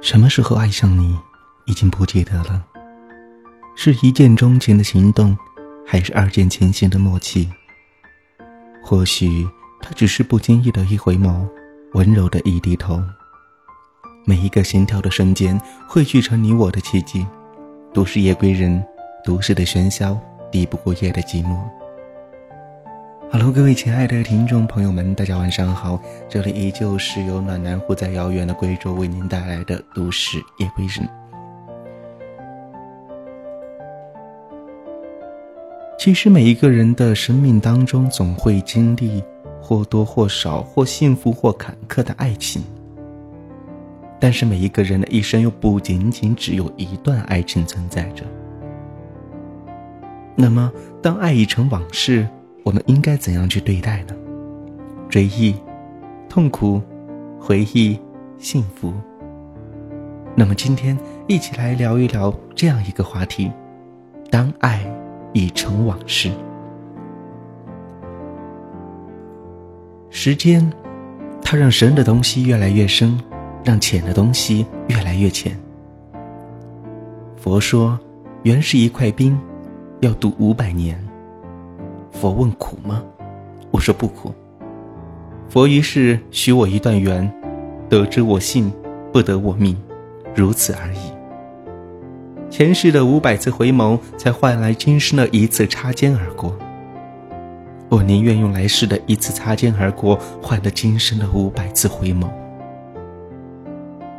什么时候爱上你，已经不记得了。是一见钟情的行动，还是二见倾心的默契？或许，他只是不经意的一回眸，温柔的一低头。每一个心跳的瞬间，汇聚成你我的奇迹。都市夜归人，都市的喧嚣抵不过夜的寂寞。Hello，各位亲爱的听众朋友们，大家晚上好！这里依旧是由暖男护在遥远的贵州为您带来的都市夜归人。其实每一个人的生命当中，总会经历或多或少、或幸福或坎坷的爱情。但是每一个人的一生，又不仅仅只有一段爱情存在着。那么，当爱已成往事，我们应该怎样去对待呢？追忆、痛苦、回忆、幸福。那么今天一起来聊一聊这样一个话题：当爱已成往事。时间，它让深的东西越来越深，让浅的东西越来越浅。佛说，原是一块冰，要渡五百年。佛问苦吗？我说不苦。佛于是许我一段缘，得之我幸，不得我命，如此而已。前世的五百次回眸，才换来今生的一次擦肩而过。我宁愿用来世的一次擦肩而过，换得今生的五百次回眸。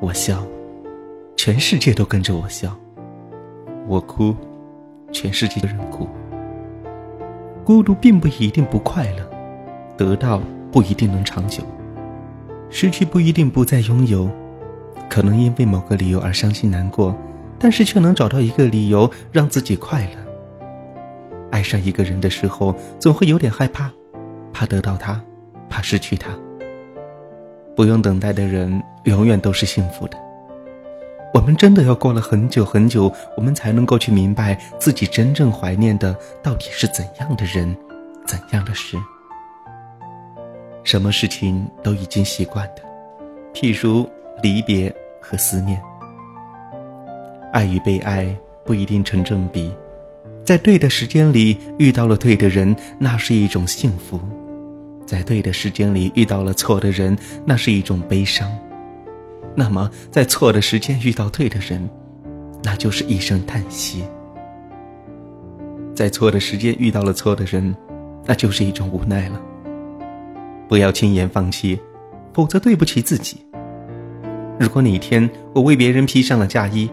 我笑，全世界都跟着我笑；我哭，全世界的人哭。孤独并不一定不快乐，得到不一定能长久，失去不一定不再拥有，可能因为某个理由而伤心难过，但是却能找到一个理由让自己快乐。爱上一个人的时候，总会有点害怕，怕得到他，怕失去他。不用等待的人，永远都是幸福的。我们真的要过了很久很久，我们才能够去明白自己真正怀念的到底是怎样的人，怎样的事。什么事情都已经习惯的，譬如离别和思念。爱与被爱不一定成正比，在对的时间里遇到了对的人，那是一种幸福；在对的时间里遇到了错的人，那是一种悲伤。那么，在错的时间遇到对的人，那就是一声叹息；在错的时间遇到了错的人，那就是一种无奈了。不要轻言放弃，否则对不起自己。如果哪天我为别人披上了嫁衣，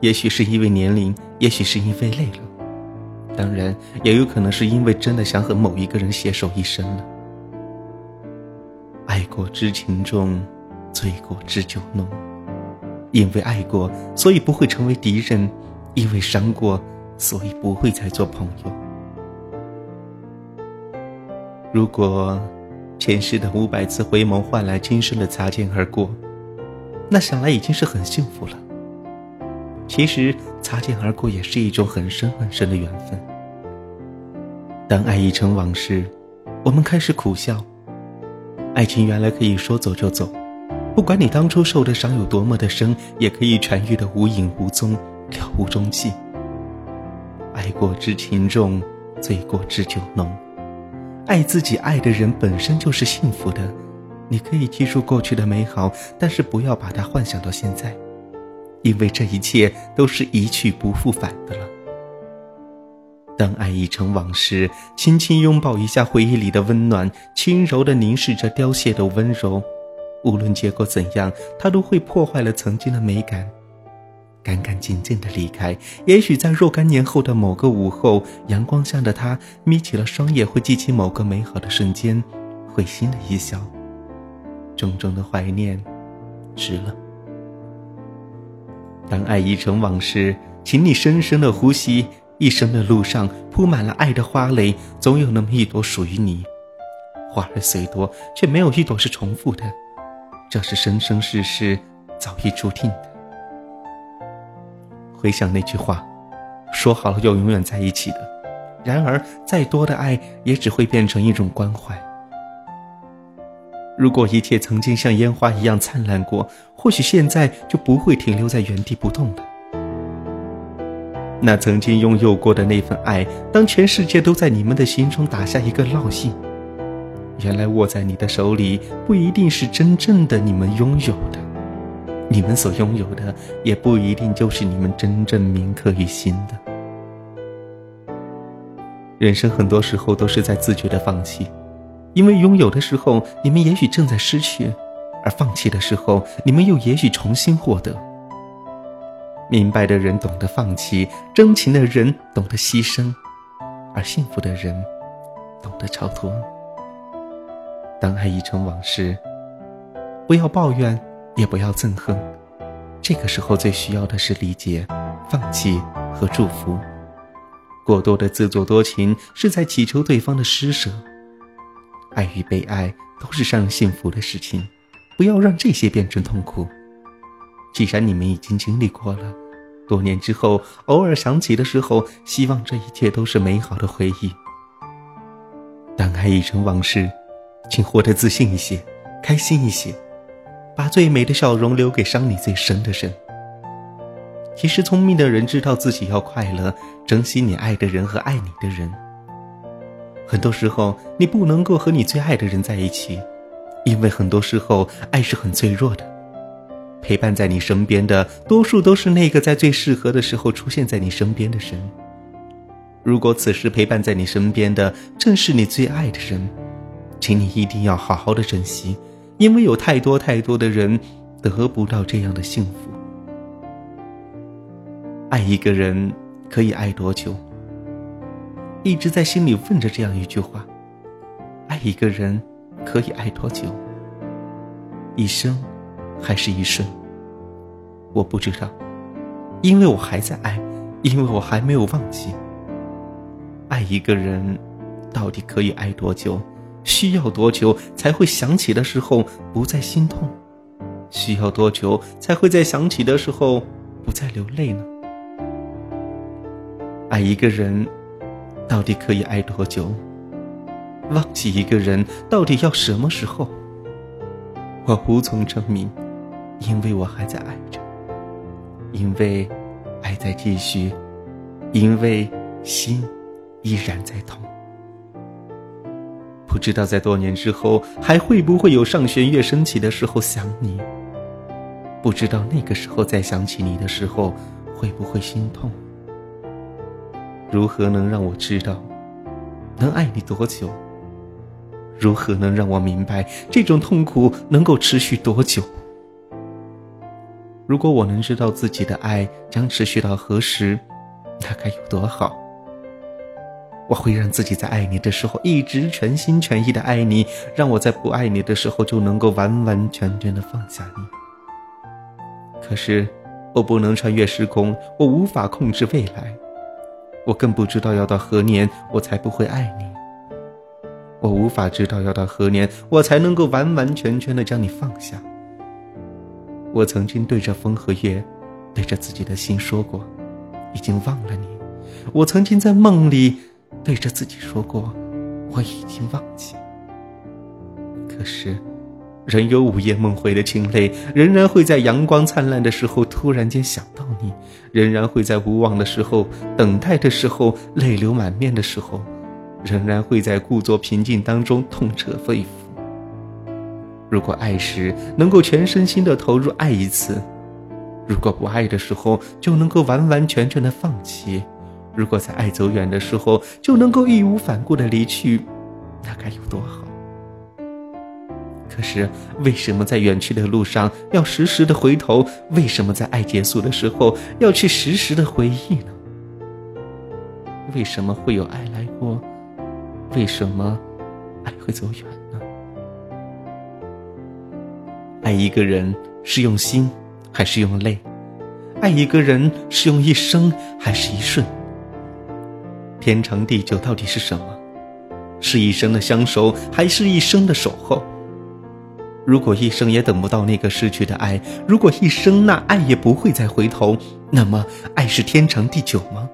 也许是因为年龄，也许是因为累了，当然也有可能是因为真的想和某一个人携手一生了。爱过知情重。醉过知酒浓，因为爱过，所以不会成为敌人；因为伤过，所以不会再做朋友。如果前世的五百次回眸换来今生的擦肩而过，那想来已经是很幸福了。其实擦肩而过也是一种很深很深的缘分。当爱已成往事，我们开始苦笑，爱情原来可以说走就走。不管你当初受的伤有多么的深，也可以痊愈的无影无踪，了无踪迹。爱过知情重，醉过知酒浓。爱自己爱的人本身就是幸福的，你可以记住过去的美好，但是不要把它幻想到现在，因为这一切都是一去不复返的了。当爱已成往事，轻轻拥抱一下回忆里的温暖，轻柔的凝视着凋谢的温柔。无论结果怎样，他都会破坏了曾经的美感，干干净净的离开。也许在若干年后的某个午后，阳光下的他眯起了双眼，会记起某个美好的瞬间，会心的一笑。重重的怀念，值了。当爱已成往事，请你深深的呼吸。一生的路上铺满了爱的花蕾，总有那么一朵属于你。花儿虽多，却没有一朵是重复的。这是生生世世早已注定的。回想那句话，说好了要永远在一起的，然而再多的爱也只会变成一种关怀。如果一切曾经像烟花一样灿烂过，或许现在就不会停留在原地不动了。那曾经拥有过的那份爱，当全世界都在你们的心中打下一个烙印，原来握在你的手里，不一定是真正的你们拥有的，你们所拥有的，也不一定就是你们真正铭刻于心的。人生很多时候都是在自觉的放弃，因为拥有的时候，你们也许正在失去；而放弃的时候，你们又也许重新获得。明白的人懂得放弃，真情的人懂得牺牲，而幸福的人懂得超脱。当爱已成往事，不要抱怨，也不要憎恨。这个时候最需要的是理解、放弃和祝福。过多的自作多情是在祈求对方的施舍。爱与被爱都是让人幸福的事情，不要让这些变成痛苦。既然你们已经经历过了，多年之后偶尔想起的时候，希望这一切都是美好的回忆。当爱已成往事，请活得自信一些，开心一些，把最美的笑容留给伤你最深的人。其实，聪明的人知道自己要快乐，珍惜你爱的人和爱你的人。很多时候，你不能够和你最爱的人在一起，因为很多时候爱是很脆弱的。陪伴在你身边的，多数都是那个在最适合的时候出现在你身边的人。如果此时陪伴在你身边的正是你最爱的人，请你一定要好好的珍惜，因为有太多太多的人得不到这样的幸福。爱一个人可以爱多久？一直在心里问着这样一句话：爱一个人可以爱多久？一生？还是一瞬，我不知道，因为我还在爱，因为我还没有忘记。爱一个人，到底可以爱多久？需要多久才会想起的时候不再心痛？需要多久才会在想起的时候不再流泪呢？爱一个人，到底可以爱多久？忘记一个人，到底要什么时候？我无从证明。因为我还在爱着，因为爱在继续，因为心依然在痛。不知道在多年之后，还会不会有上弦月升起的时候想你？不知道那个时候再想起你的时候，会不会心痛？如何能让我知道，能爱你多久？如何能让我明白，这种痛苦能够持续多久？如果我能知道自己的爱将持续到何时，那该有多好！我会让自己在爱你的时候一直全心全意的爱你，让我在不爱你的时候就能够完完全全的放下你。可是，我不能穿越时空，我无法控制未来，我更不知道要到何年我才不会爱你。我无法知道要到何年我才能够完完全全的将你放下。我曾经对着风和月，对着自己的心说过，已经忘了你。我曾经在梦里对着自己说过，我已经忘记。可是，人有午夜梦回的清泪，仍然会在阳光灿烂的时候突然间想到你，仍然会在无望的时候、等待的时候、泪流满面的时候，仍然会在故作平静当中痛彻肺腑。如果爱时能够全身心的投入爱一次，如果不爱的时候就能够完完全全的放弃，如果在爱走远的时候就能够义无反顾的离去，那该有多好！可是为什么在远去的路上要时时的回头？为什么在爱结束的时候要去时时的回忆呢？为什么会有爱来过？为什么爱会走远呢？爱一个人是用心还是用泪？爱一个人是用一生还是一瞬？天长地久到底是什么？是一生的相守，还是一生的守候？如果一生也等不到那个失去的爱，如果一生那爱也不会再回头，那么爱是天长地久吗？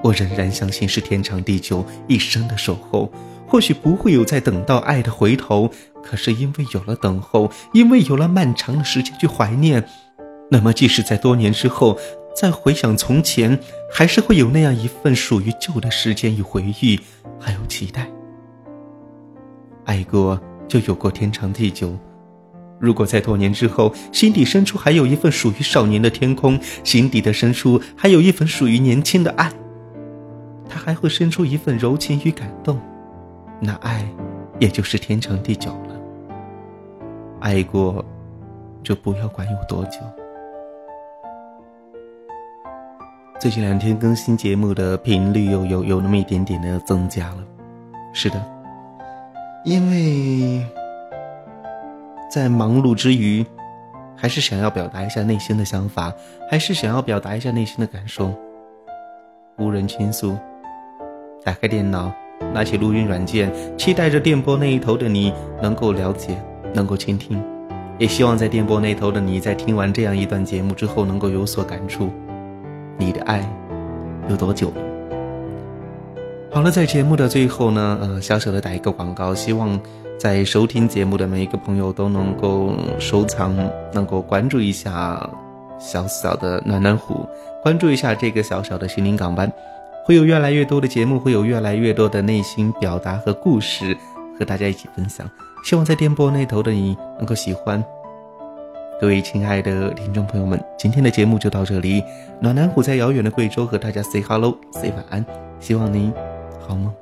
我仍然相信是天长地久，一生的守候。或许不会有再等到爱的回头，可是因为有了等候，因为有了漫长的时间去怀念，那么即使在多年之后再回想从前，还是会有那样一份属于旧的时间与回忆，还有期待。爱过就有过天长地久。如果在多年之后，心底深处还有一份属于少年的天空，心底的深处还有一份属于年轻的爱，他还会生出一份柔情与感动，那爱，也就是天长地久了。爱过，就不要管有多久。最近两天更新节目的频率又有有那么一点点的增加了，是的，因为。在忙碌之余，还是想要表达一下内心的想法，还是想要表达一下内心的感受。无人倾诉，打开电脑，拿起录音软件，期待着电波那一头的你能够了解，能够倾听，也希望在电波那头的你在听完这样一段节目之后能够有所感触。你的爱有多久？好了，在节目的最后呢，呃，小小的打一个广告，希望。在收听节目的每一个朋友都能够收藏，能够关注一下小小的暖暖虎，关注一下这个小小的心灵港湾，会有越来越多的节目，会有越来越多的内心表达和故事和大家一起分享。希望在电波那头的你能够喜欢。各位亲爱的听众朋友们，今天的节目就到这里。暖男虎在遥远的贵州和大家 say hello，say 晚安，希望您好梦。